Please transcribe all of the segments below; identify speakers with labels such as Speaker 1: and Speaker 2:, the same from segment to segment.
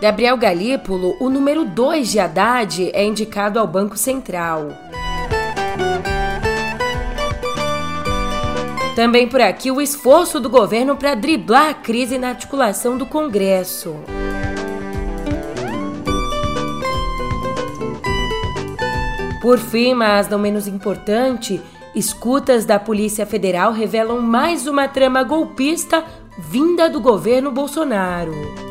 Speaker 1: Gabriel Galípolo, o número 2 de Haddad, é indicado ao Banco Central. Também por aqui o esforço do governo para driblar a crise na articulação do Congresso. Por fim, mas não menos importante, escutas da Polícia Federal revelam mais uma trama golpista vinda do governo Bolsonaro.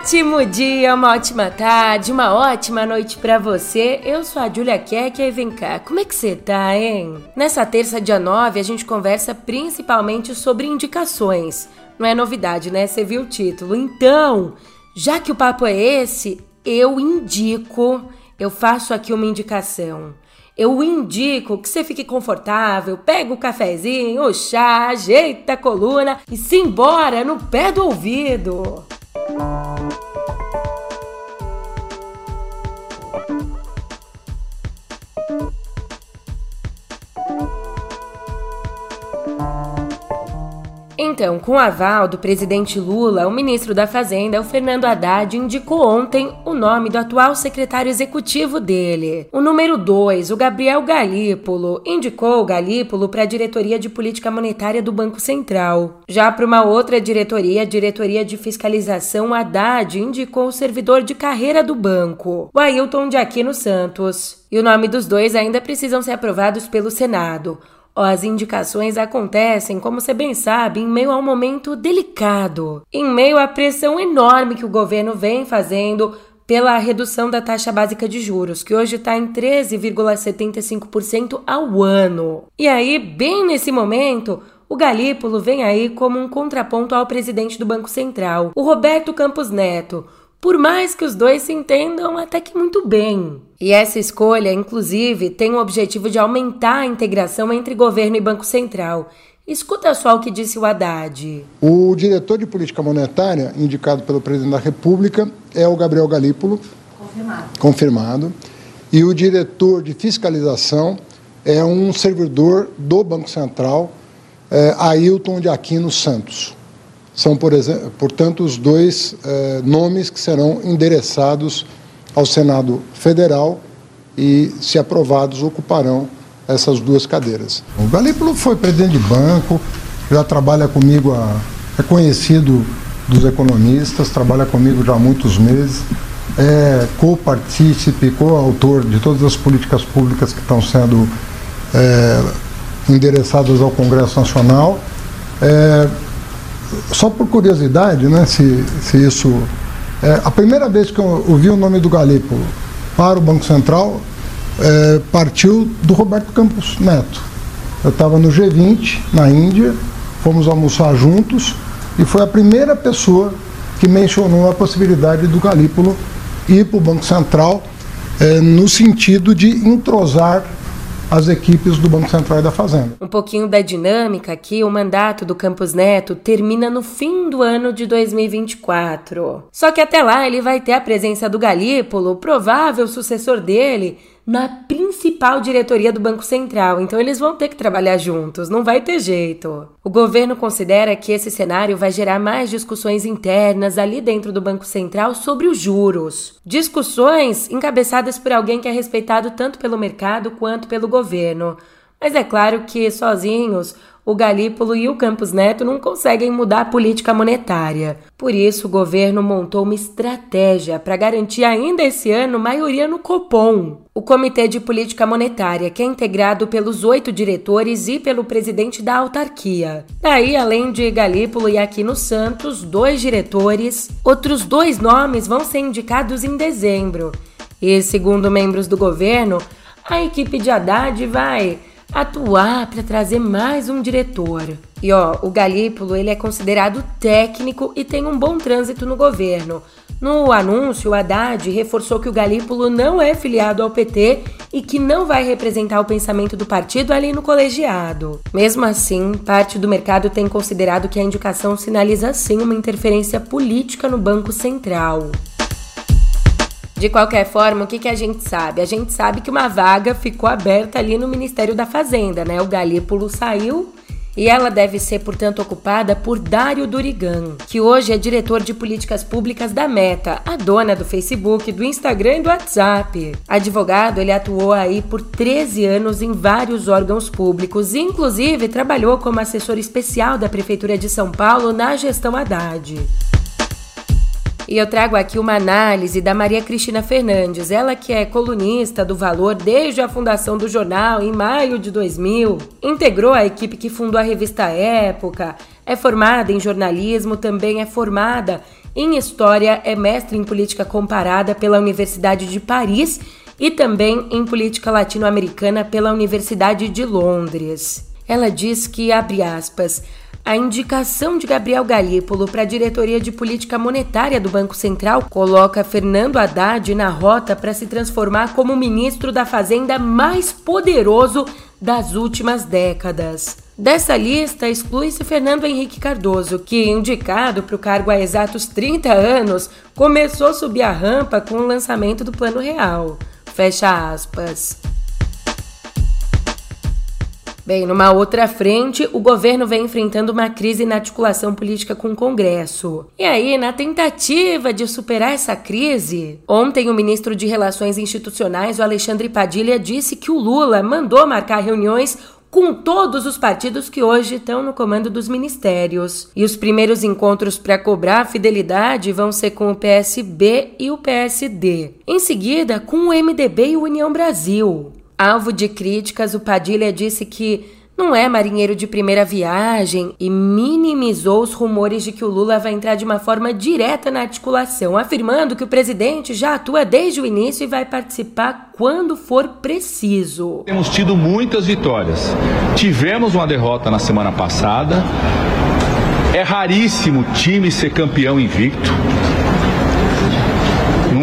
Speaker 1: Ótimo dia, uma ótima tarde, uma ótima noite para você. Eu sou a Julia Keck e vem cá, como é que você tá, hein? Nessa terça, dia 9, a gente conversa principalmente sobre indicações. Não é novidade, né? Você viu o título. Então, já que o papo é esse, eu indico, eu faço aqui uma indicação. Eu indico que você fique confortável, pega o cafezinho, o chá, ajeita a coluna e se embora no pé do ouvido. Música Então, com aval do presidente Lula, o ministro da Fazenda, o Fernando Haddad, indicou ontem o nome do atual secretário executivo dele. O número 2, o Gabriel Galípolo, indicou o Galípolo para a diretoria de política monetária do Banco Central. Já para uma outra diretoria, a diretoria de fiscalização, Haddad indicou o servidor de carreira do banco, o Ailton de Aquino Santos. E o nome dos dois ainda precisam ser aprovados pelo Senado. As indicações acontecem, como você bem sabe, em meio a um momento delicado, em meio à pressão enorme que o governo vem fazendo pela redução da taxa básica de juros, que hoje está em 13,75% ao ano. E aí, bem nesse momento, o Galípolo vem aí como um contraponto ao presidente do Banco Central, o Roberto Campos Neto, por mais que os dois se entendam até que muito bem. E essa escolha, inclusive, tem o objetivo de aumentar a integração entre governo e Banco Central. Escuta só o que disse o Haddad.
Speaker 2: O diretor de política monetária, indicado pelo presidente da República, é o Gabriel Galípolo. Confirmado. Confirmado. E o diretor de fiscalização é um servidor do Banco Central, é, Ailton de Aquino Santos. São, por exemplo, portanto, os dois eh, nomes que serão endereçados ao Senado Federal e, se aprovados, ocuparão essas duas cadeiras. O Galípolo foi presidente de banco, já trabalha comigo, a, é conhecido dos economistas, trabalha comigo já há muitos meses, é co-partícipe, co-autor de todas as políticas públicas que estão sendo é, endereçadas ao Congresso Nacional. É, só por curiosidade, né, se, se isso. É, a primeira vez que eu ouvi o nome do Galipo para o Banco Central é, partiu do Roberto Campos Neto. Eu estava no G20, na Índia, fomos almoçar juntos e foi a primeira pessoa que mencionou a possibilidade do Galípolo ir para o Banco Central é, no sentido de entrosar as equipes do Banco Central e da Fazenda.
Speaker 1: Um pouquinho da dinâmica aqui, o mandato do Campos Neto termina no fim do ano de 2024. Só que até lá ele vai ter a presença do Galípolo, provável sucessor dele, na principal diretoria do Banco Central, então eles vão ter que trabalhar juntos, não vai ter jeito. O governo considera que esse cenário vai gerar mais discussões internas ali dentro do Banco Central sobre os juros. Discussões encabeçadas por alguém que é respeitado tanto pelo mercado quanto pelo governo. Mas é claro que sozinhos o Galípolo e o Campos Neto não conseguem mudar a política monetária. Por isso, o governo montou uma estratégia para garantir ainda esse ano maioria no Copom, o Comitê de Política Monetária, que é integrado pelos oito diretores e pelo presidente da autarquia. Daí, além de Galípolo e Aquino Santos, dois diretores, outros dois nomes vão ser indicados em dezembro. E, segundo membros do governo, a equipe de Haddad vai atuar para trazer mais um diretor. E ó, o Galípolo ele é considerado técnico e tem um bom trânsito no governo. No anúncio, o Haddad reforçou que o Galípolo não é filiado ao PT e que não vai representar o pensamento do partido ali no colegiado. Mesmo assim, parte do mercado tem considerado que a indicação sinaliza sim uma interferência política no Banco Central. De qualquer forma, o que, que a gente sabe? A gente sabe que uma vaga ficou aberta ali no Ministério da Fazenda, né? O Galípolo saiu e ela deve ser, portanto, ocupada por Dário Durigan, que hoje é diretor de políticas públicas da Meta, a dona do Facebook, do Instagram e do WhatsApp. Advogado, ele atuou aí por 13 anos em vários órgãos públicos, inclusive trabalhou como assessor especial da Prefeitura de São Paulo na gestão Haddad. E eu trago aqui uma análise da Maria Cristina Fernandes, ela que é colunista do Valor desde a fundação do jornal em maio de 2000, integrou a equipe que fundou a revista Época, é formada em jornalismo, também é formada em história, é mestre em política comparada pela Universidade de Paris e também em política latino-americana pela Universidade de Londres. Ela diz que, abre aspas, a indicação de Gabriel Galípolo para a diretoria de política monetária do Banco Central coloca Fernando Haddad na rota para se transformar como o ministro da Fazenda mais poderoso das últimas décadas. Dessa lista exclui-se Fernando Henrique Cardoso, que, indicado para o cargo há exatos 30 anos, começou a subir a rampa com o lançamento do Plano Real. Fecha aspas. Bem, numa outra frente, o governo vem enfrentando uma crise na articulação política com o Congresso. E aí, na tentativa de superar essa crise, ontem o ministro de Relações Institucionais, o Alexandre Padilha, disse que o Lula mandou marcar reuniões com todos os partidos que hoje estão no comando dos ministérios. E os primeiros encontros para cobrar fidelidade vão ser com o PSB e o PSD. Em seguida, com o MDB e o União Brasil. Alvo de críticas, o Padilha disse que não é marinheiro de primeira viagem e minimizou os rumores de que o Lula vai entrar de uma forma direta na articulação, afirmando que o presidente já atua desde o início e vai participar quando for preciso.
Speaker 3: Temos tido muitas vitórias. Tivemos uma derrota na semana passada. É raríssimo time ser campeão invicto.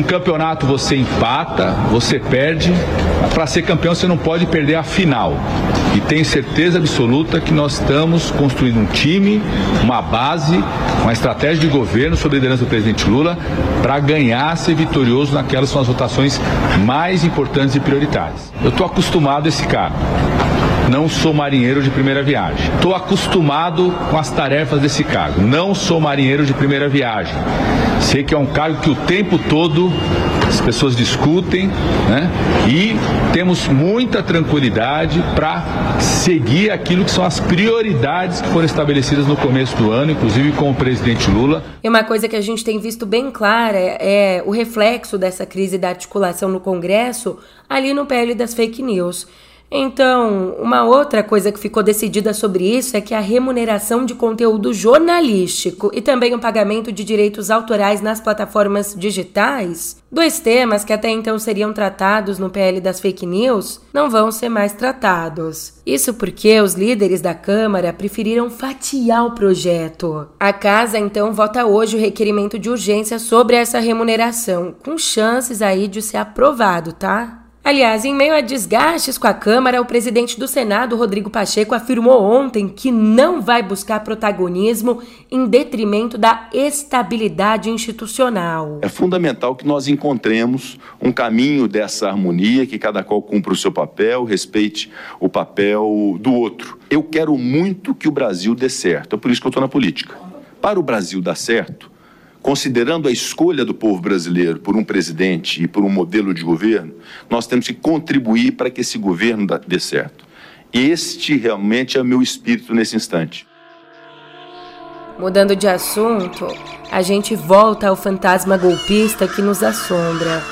Speaker 3: Campeonato você empata, você perde. Para ser campeão você não pode perder a final. E tenho certeza absoluta que nós estamos construindo um time, uma base, uma estratégia de governo sob a liderança do presidente Lula para ganhar, ser vitorioso naquelas são as votações mais importantes e prioritárias. Eu estou acostumado a esse cargo. Não sou marinheiro de primeira viagem. Estou acostumado com as tarefas desse cargo. Não sou marinheiro de primeira viagem. Sei que é um cargo que o tempo todo as pessoas discutem, né? E temos muita tranquilidade para seguir aquilo que são as prioridades que foram estabelecidas no começo do ano, inclusive com o presidente Lula.
Speaker 1: E uma coisa que a gente tem visto bem clara é o reflexo dessa crise da articulação no Congresso ali no PL das fake news. Então, uma outra coisa que ficou decidida sobre isso é que a remuneração de conteúdo jornalístico e também o pagamento de direitos autorais nas plataformas digitais, dois temas que até então seriam tratados no PL das fake news, não vão ser mais tratados. Isso porque os líderes da Câmara preferiram fatiar o projeto. A casa então vota hoje o requerimento de urgência sobre essa remuneração, com chances aí de ser aprovado, tá? Aliás, em meio a desgastes com a Câmara, o presidente do Senado, Rodrigo Pacheco, afirmou ontem que não vai buscar protagonismo em detrimento da estabilidade institucional.
Speaker 4: É fundamental que nós encontremos um caminho dessa harmonia, que cada qual cumpra o seu papel, respeite o papel do outro. Eu quero muito que o Brasil dê certo, é por isso que eu estou na política. Para o Brasil dar certo, considerando a escolha do povo brasileiro por um presidente e por um modelo de governo, nós temos que contribuir para que esse governo dê certo. Este realmente é o meu espírito nesse instante.
Speaker 1: Mudando de assunto, a gente volta ao fantasma golpista que nos assombra.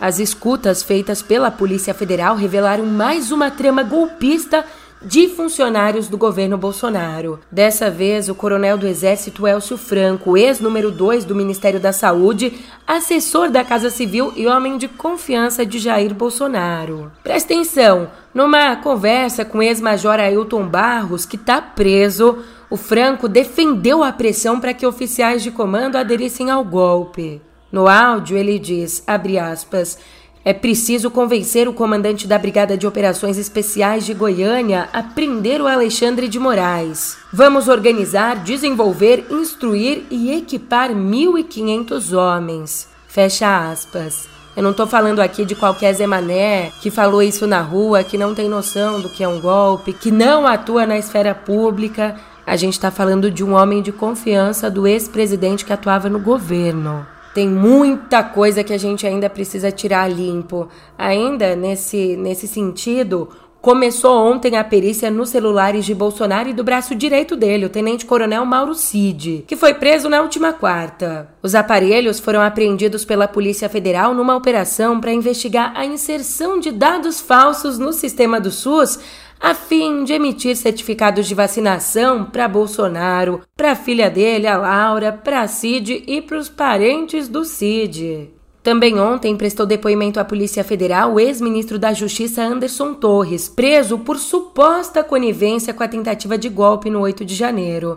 Speaker 1: As escutas feitas pela Polícia Federal revelaram mais uma trama golpista de funcionários do governo Bolsonaro. Dessa vez, o coronel do Exército Elcio Franco, ex-número 2 do Ministério da Saúde, assessor da Casa Civil e homem de confiança de Jair Bolsonaro. Presta atenção, numa conversa com o ex-major Ailton Barros, que está preso, o Franco defendeu a pressão para que oficiais de comando aderissem ao golpe. No áudio, ele diz, abre aspas, é preciso convencer o comandante da Brigada de Operações Especiais de Goiânia a prender o Alexandre de Moraes. Vamos organizar, desenvolver, instruir e equipar 1.500 homens. Fecha aspas. Eu não tô falando aqui de qualquer Zé Mané que falou isso na rua, que não tem noção do que é um golpe, que não atua na esfera pública. A gente tá falando de um homem de confiança do ex-presidente que atuava no governo. Tem muita coisa que a gente ainda precisa tirar limpo. Ainda nesse, nesse sentido, Começou ontem a perícia nos celulares de Bolsonaro e do braço direito dele, o tenente-coronel Mauro Cid, que foi preso na última quarta. Os aparelhos foram apreendidos pela Polícia Federal numa operação para investigar a inserção de dados falsos no sistema do SUS a fim de emitir certificados de vacinação para Bolsonaro, para a filha dele, a Laura, para Cid e para os parentes do Cid. Também ontem prestou depoimento à Polícia Federal o ex-ministro da Justiça Anderson Torres, preso por suposta conivência com a tentativa de golpe no 8 de janeiro.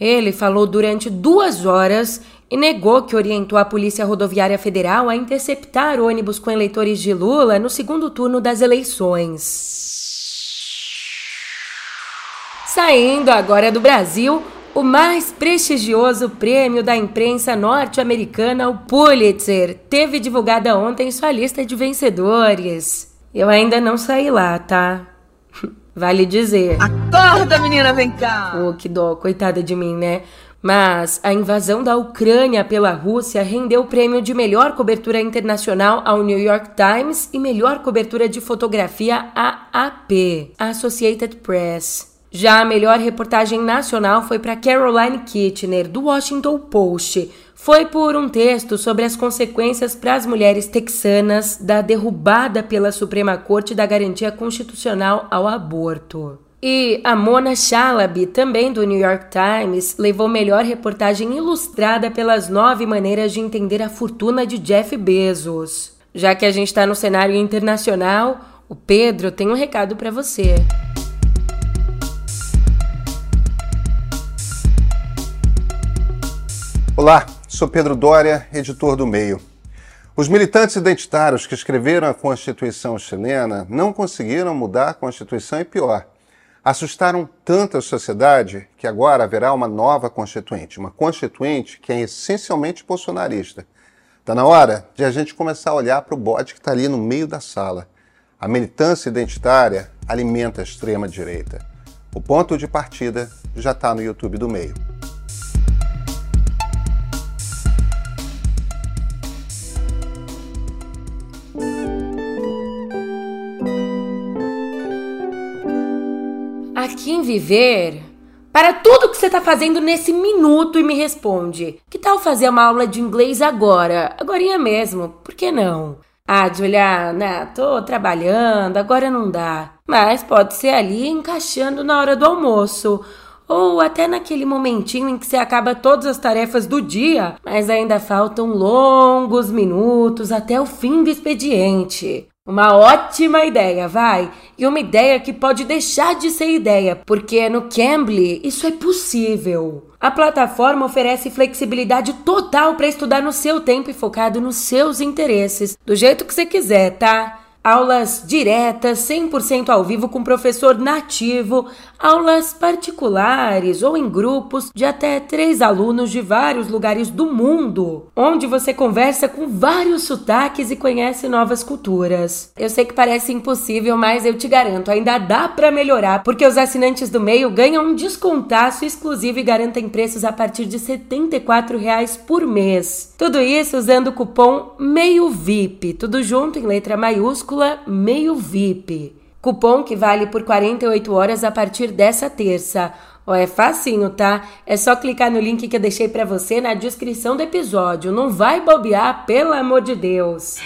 Speaker 1: Ele falou durante duas horas e negou que orientou a Polícia Rodoviária Federal a interceptar ônibus com eleitores de Lula no segundo turno das eleições. Saindo agora do Brasil, o mais prestigioso prêmio da imprensa norte-americana, o Pulitzer, teve divulgada ontem sua lista de vencedores. Eu ainda não saí lá, tá? Vale dizer.
Speaker 5: Acorda, menina, vem cá!
Speaker 1: Oh, que dó, coitada de mim, né? Mas a invasão da Ucrânia pela Rússia rendeu o prêmio de melhor cobertura internacional ao New York Times e melhor cobertura de fotografia à AP, Associated Press. Já a melhor reportagem nacional foi para Caroline Kitchener, do Washington Post. Foi por um texto sobre as consequências para as mulheres texanas da derrubada pela Suprema Corte da garantia constitucional ao aborto. E a Mona Chalabi, também do New York Times, levou melhor reportagem ilustrada pelas nove maneiras de entender a fortuna de Jeff Bezos. Já que a gente está no cenário internacional, o Pedro tem um recado para você.
Speaker 6: Olá, sou Pedro Dória, editor do Meio. Os militantes identitários que escreveram a Constituição chilena não conseguiram mudar a Constituição e pior, assustaram tanto a sociedade que agora haverá uma nova Constituinte, uma Constituinte que é essencialmente bolsonarista. Está na hora de a gente começar a olhar para o bode que está ali no meio da sala. A militância identitária alimenta a extrema-direita. O ponto de partida já está no YouTube do Meio.
Speaker 1: Aqui em Viver, para tudo que você está fazendo nesse minuto e me responde. Que tal fazer uma aula de inglês agora? Agorinha mesmo, por que não? Ah, Juliana, tô trabalhando, agora não dá. Mas pode ser ali encaixando na hora do almoço. Ou até naquele momentinho em que você acaba todas as tarefas do dia, mas ainda faltam longos minutos até o fim do expediente. Uma ótima ideia, vai! E uma ideia que pode deixar de ser ideia, porque no Cambly isso é possível. A plataforma oferece flexibilidade total para estudar no seu tempo e focado nos seus interesses, do jeito que você quiser, tá? Aulas diretas, 100% ao vivo com professor nativo, aulas particulares ou em grupos de até três alunos de vários lugares do mundo, onde você conversa com vários sotaques e conhece novas culturas. Eu sei que parece impossível, mas eu te garanto, ainda dá para melhorar, porque os assinantes do meio ganham um descontaço exclusivo e garantem preços a partir de 74 reais por mês. Tudo isso usando o cupom MEIO VIP, tudo junto em letra maiúscula meio VIP. Cupom que vale por 48 horas a partir dessa terça. Ó, é facinho, tá? É só clicar no link que eu deixei para você na descrição do episódio. Não vai bobear, pelo amor de Deus.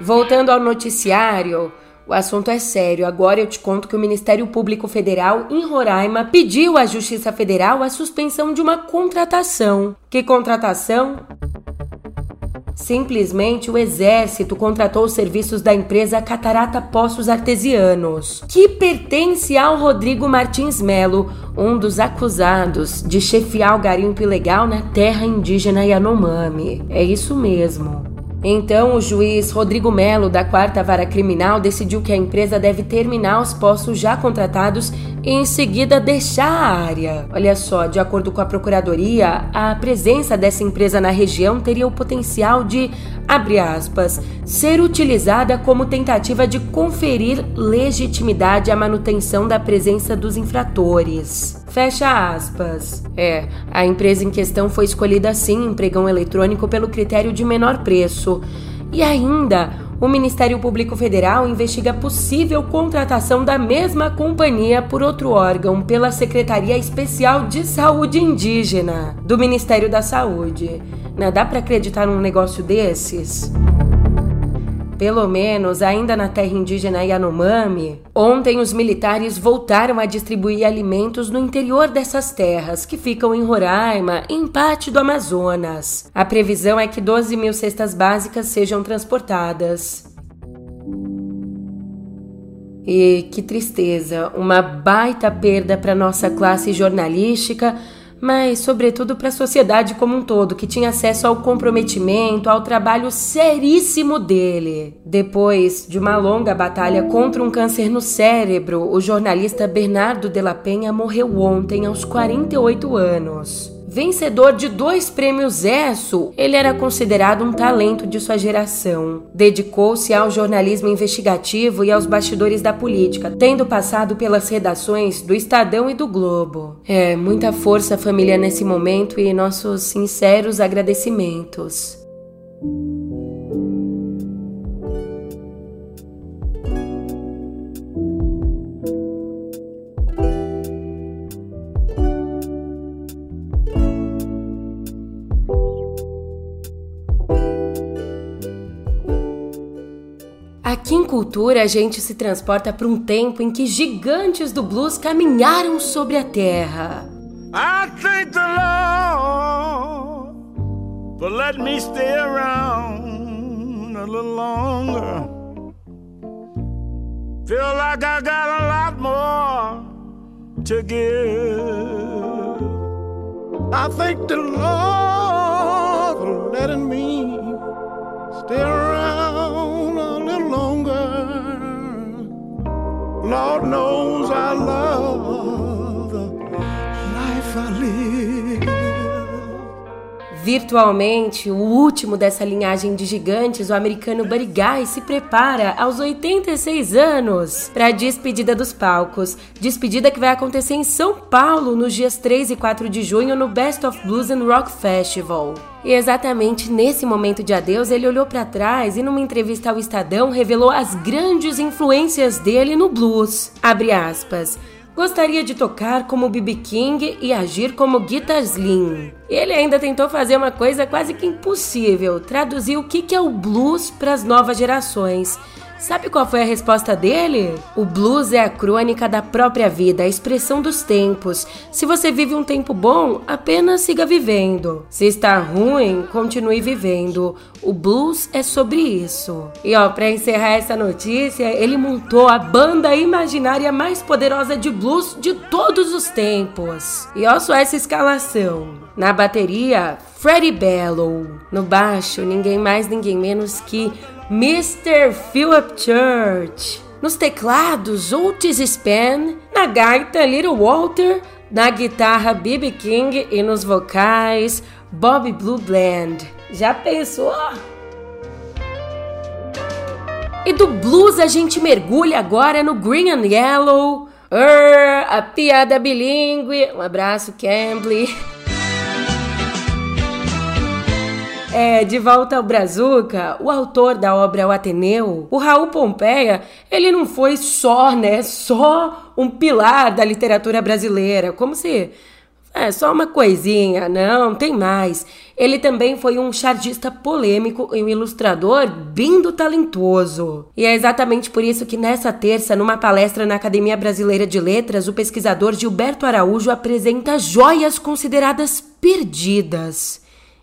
Speaker 1: Voltando ao noticiário, o assunto é sério. Agora eu te conto que o Ministério Público Federal em Roraima pediu à Justiça Federal a suspensão de uma contratação. Que contratação? Simplesmente o Exército contratou os serviços da empresa Catarata Poços Artesianos, que pertence ao Rodrigo Martins Melo, um dos acusados de chefiar o garimpo ilegal na terra indígena Yanomami. É isso mesmo. Então, o juiz Rodrigo Melo, da Quarta Vara Criminal, decidiu que a empresa deve terminar os postos já contratados e em seguida deixar a área. Olha só, de acordo com a procuradoria, a presença dessa empresa na região teria o potencial de, abre aspas, ser utilizada como tentativa de conferir legitimidade à manutenção da presença dos infratores. Fecha aspas. É, a empresa em questão foi escolhida assim em pregão eletrônico pelo critério de menor preço. E ainda, o Ministério Público Federal investiga possível contratação da mesma companhia por outro órgão pela Secretaria Especial de Saúde Indígena do Ministério da Saúde. Não dá para acreditar num negócio desses? Pelo menos, ainda na terra indígena Yanomami, ontem os militares voltaram a distribuir alimentos no interior dessas terras, que ficam em Roraima, em parte do Amazonas. A previsão é que 12 mil cestas básicas sejam transportadas. E que tristeza, uma baita perda para nossa classe jornalística mas sobretudo para a sociedade como um todo, que tinha acesso ao comprometimento, ao trabalho seríssimo dele. Depois de uma longa batalha contra um câncer no cérebro, o jornalista Bernardo de la Penha morreu ontem aos 48 anos. Vencedor de dois prêmios ESSO, ele era considerado um talento de sua geração. Dedicou-se ao jornalismo investigativo e aos bastidores da política, tendo passado pelas redações do Estadão e do Globo. É, muita força família nesse momento e nossos sinceros agradecimentos. Aqui em Cultura a gente se transporta para um tempo em que gigantes do blues caminharam sobre a terra. I thank the Lord for letting me stay around a little longer. Feel like I got a lot more to give. I thank the Lord for letting me stay around Lord knows I love the life I live. Virtualmente, o último dessa linhagem de gigantes, o americano Buddy Guy, se prepara aos 86 anos para a despedida dos palcos. Despedida que vai acontecer em São Paulo nos dias 3 e 4 de junho no Best of Blues and Rock Festival. E exatamente nesse momento de adeus, ele olhou para trás e numa entrevista ao Estadão revelou as grandes influências dele no blues. Aspas. Gostaria de tocar como B.B. King e agir como Guitar Slim. Ele ainda tentou fazer uma coisa quase que impossível: traduzir o que é o blues para as novas gerações. Sabe qual foi a resposta dele? O blues é a crônica da própria vida, a expressão dos tempos. Se você vive um tempo bom, apenas siga vivendo. Se está ruim, continue vivendo. O blues é sobre isso. E ó, para encerrar essa notícia, ele montou a banda imaginária mais poderosa de blues de todos os tempos. E ó só essa escalação. Na bateria, Freddie Bellow. No baixo, ninguém mais, ninguém menos que Mr. Philip Church. Nos teclados, Otis Spann. Na gaita, Little Walter. Na guitarra, B.B. King. E nos vocais, Bobby Blue Bland. Já pensou? E do blues a gente mergulha agora no Green and Yellow. Urr, a piada bilíngue. Um abraço, Cambly. É, de volta ao Brazuca, o autor da obra O Ateneu, o Raul Pompeia, ele não foi só, né, só um pilar da literatura brasileira, como se é só uma coisinha, não, tem mais. Ele também foi um chargista polêmico e um ilustrador bem do talentoso. E é exatamente por isso que nessa terça, numa palestra na Academia Brasileira de Letras, o pesquisador Gilberto Araújo apresenta joias consideradas perdidas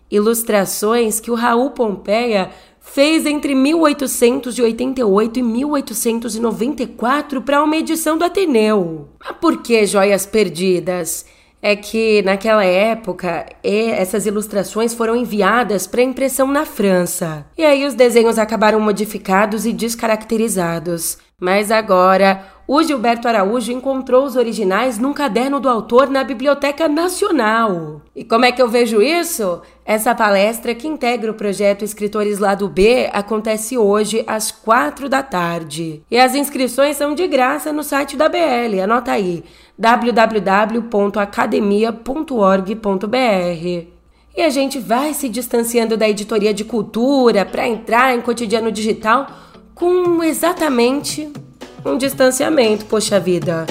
Speaker 1: ilustrações que o Raul Pompeia fez entre 1888 e 1894 para uma edição do Ateneu. Mas por que joias perdidas? É que naquela época essas ilustrações foram enviadas para impressão na França. E aí os desenhos acabaram modificados e descaracterizados. Mas agora o Gilberto Araújo encontrou os originais num caderno do autor na Biblioteca Nacional. E como é que eu vejo isso? Essa palestra, que integra o projeto Escritores Lado B, acontece hoje às quatro da tarde. E as inscrições são de graça no site da BL. Anota aí: www.academia.org.br. E a gente vai se distanciando da editoria de cultura para entrar em cotidiano digital com exatamente um distanciamento, poxa vida.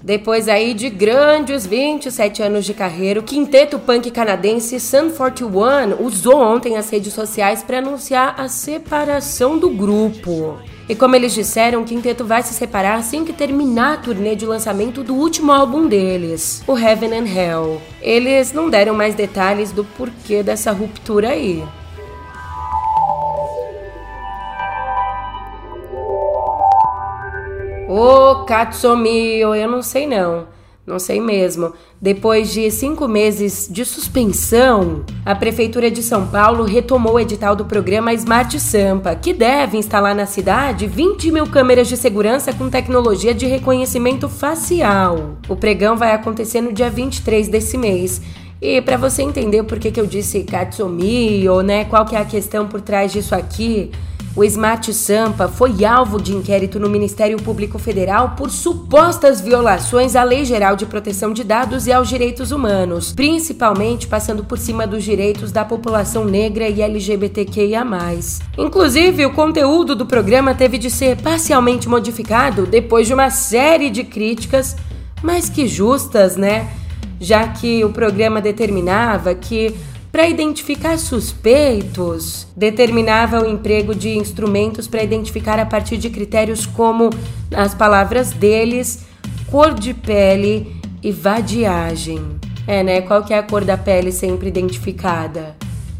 Speaker 1: Depois aí de grandes 27 anos de carreira, o quinteto punk canadense Sun 41 usou ontem as redes sociais para anunciar a separação do grupo. E como eles disseram, o quinteto vai se separar assim que terminar a turnê de lançamento do último álbum deles, o Heaven and Hell. Eles não deram mais detalhes do porquê dessa ruptura aí. Ô, oh, eu não sei não. Não sei mesmo. Depois de cinco meses de suspensão, a Prefeitura de São Paulo retomou o edital do programa Smart Sampa, que deve instalar na cidade 20 mil câmeras de segurança com tecnologia de reconhecimento facial. O pregão vai acontecer no dia 23 desse mês. E para você entender por que, que eu disse Katsumi, ou né, qual que é a questão por trás disso aqui, o Smart Sampa foi alvo de inquérito no Ministério Público Federal por supostas violações à Lei Geral de Proteção de Dados e aos direitos humanos, principalmente passando por cima dos direitos da população negra e LGBTQIA. Inclusive, o conteúdo do programa teve de ser parcialmente modificado depois de uma série de críticas, mas que justas, né? Já que o programa determinava que para identificar suspeitos, determinava o emprego de instrumentos para identificar a partir de critérios como, as palavras deles, cor de pele e vadiagem. É, né? Qual que é a cor da pele sempre identificada?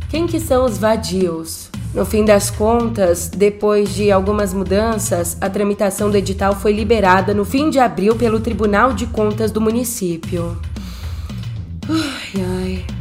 Speaker 1: Quem que são os vadios? No fim das contas, depois de algumas mudanças, a tramitação do edital foi liberada no fim de abril pelo Tribunal de Contas do município. Ai, ai.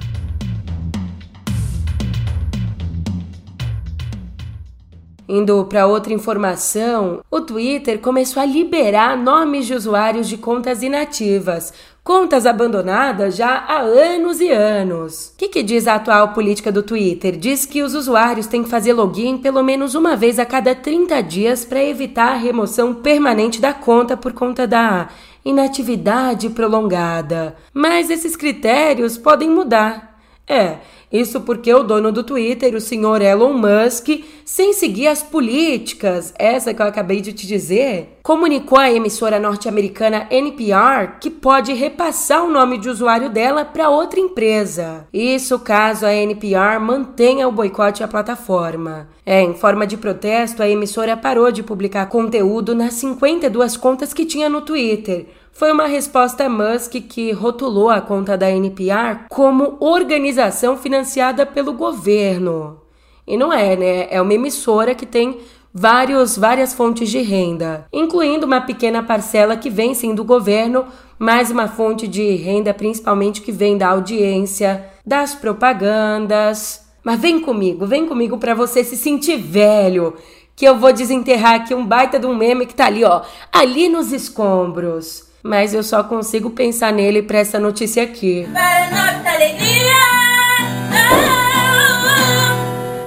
Speaker 1: Indo para outra informação, o Twitter começou a liberar nomes de usuários de contas inativas, contas abandonadas já há anos e anos. O que, que, diz a atual política do Twitter? Diz que os usuários têm que fazer login pelo menos uma vez a cada 30 dias para evitar a remoção permanente da conta por conta da inatividade prolongada. Mas esses critérios podem mudar. É, isso porque o dono do Twitter, o senhor Elon Musk, sem seguir as políticas, essa que eu acabei de te dizer, comunicou à emissora norte-americana NPR que pode repassar o nome de usuário dela para outra empresa. Isso caso a NPR mantenha o boicote à plataforma. É, em forma de protesto, a emissora parou de publicar conteúdo nas 52 contas que tinha no Twitter foi uma resposta a Musk que rotulou a conta da NPR como organização financiada pelo governo. E não é, né? É uma emissora que tem vários, várias fontes de renda, incluindo uma pequena parcela que vem sim do governo, mais uma fonte de renda principalmente que vem da audiência, das propagandas. Mas vem comigo, vem comigo para você se sentir velho, que eu vou desenterrar aqui um baita de um meme que tá ali, ó, ali nos escombros mas eu só consigo pensar nele para essa notícia aqui. Para nossa alegria!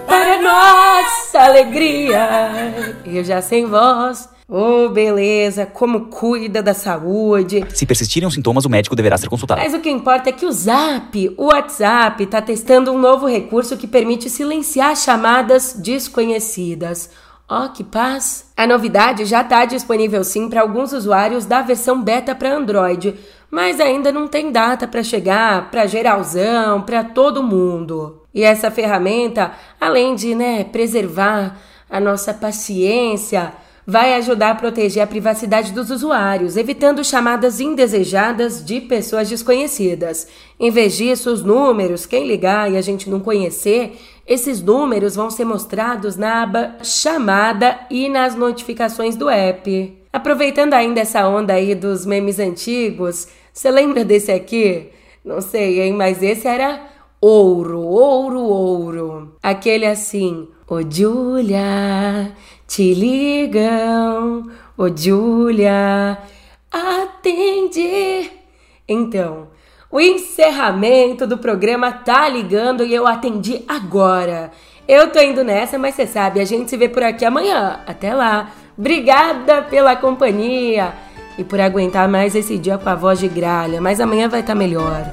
Speaker 1: Para nossa alegria! Eu já sem voz. Oh, beleza, como cuida da saúde.
Speaker 7: Se persistirem os sintomas, o médico deverá ser consultado.
Speaker 1: Mas o que importa é que o Zap, o WhatsApp, está testando um novo recurso que permite silenciar chamadas desconhecidas. Ó, oh, que paz! A novidade já está disponível sim para alguns usuários da versão beta para Android, mas ainda não tem data para chegar para geralzão, para todo mundo. E essa ferramenta, além de né, preservar a nossa paciência, vai ajudar a proteger a privacidade dos usuários, evitando chamadas indesejadas de pessoas desconhecidas. Em vez disso, os números, quem ligar e a gente não conhecer, esses números vão ser mostrados na aba Chamada e nas notificações do app. Aproveitando ainda essa onda aí dos memes antigos, você lembra desse aqui? Não sei, hein? Mas esse era ouro, ouro, ouro. Aquele assim, ô oh, Julia, te ligam, ô oh, Julia, atende. Então, o encerramento do programa tá ligando e eu atendi agora. Eu tô indo nessa, mas você sabe, a gente se vê por aqui amanhã. Até lá. Obrigada pela companhia e por aguentar mais esse dia com a voz de gralha, mas amanhã vai estar tá melhor.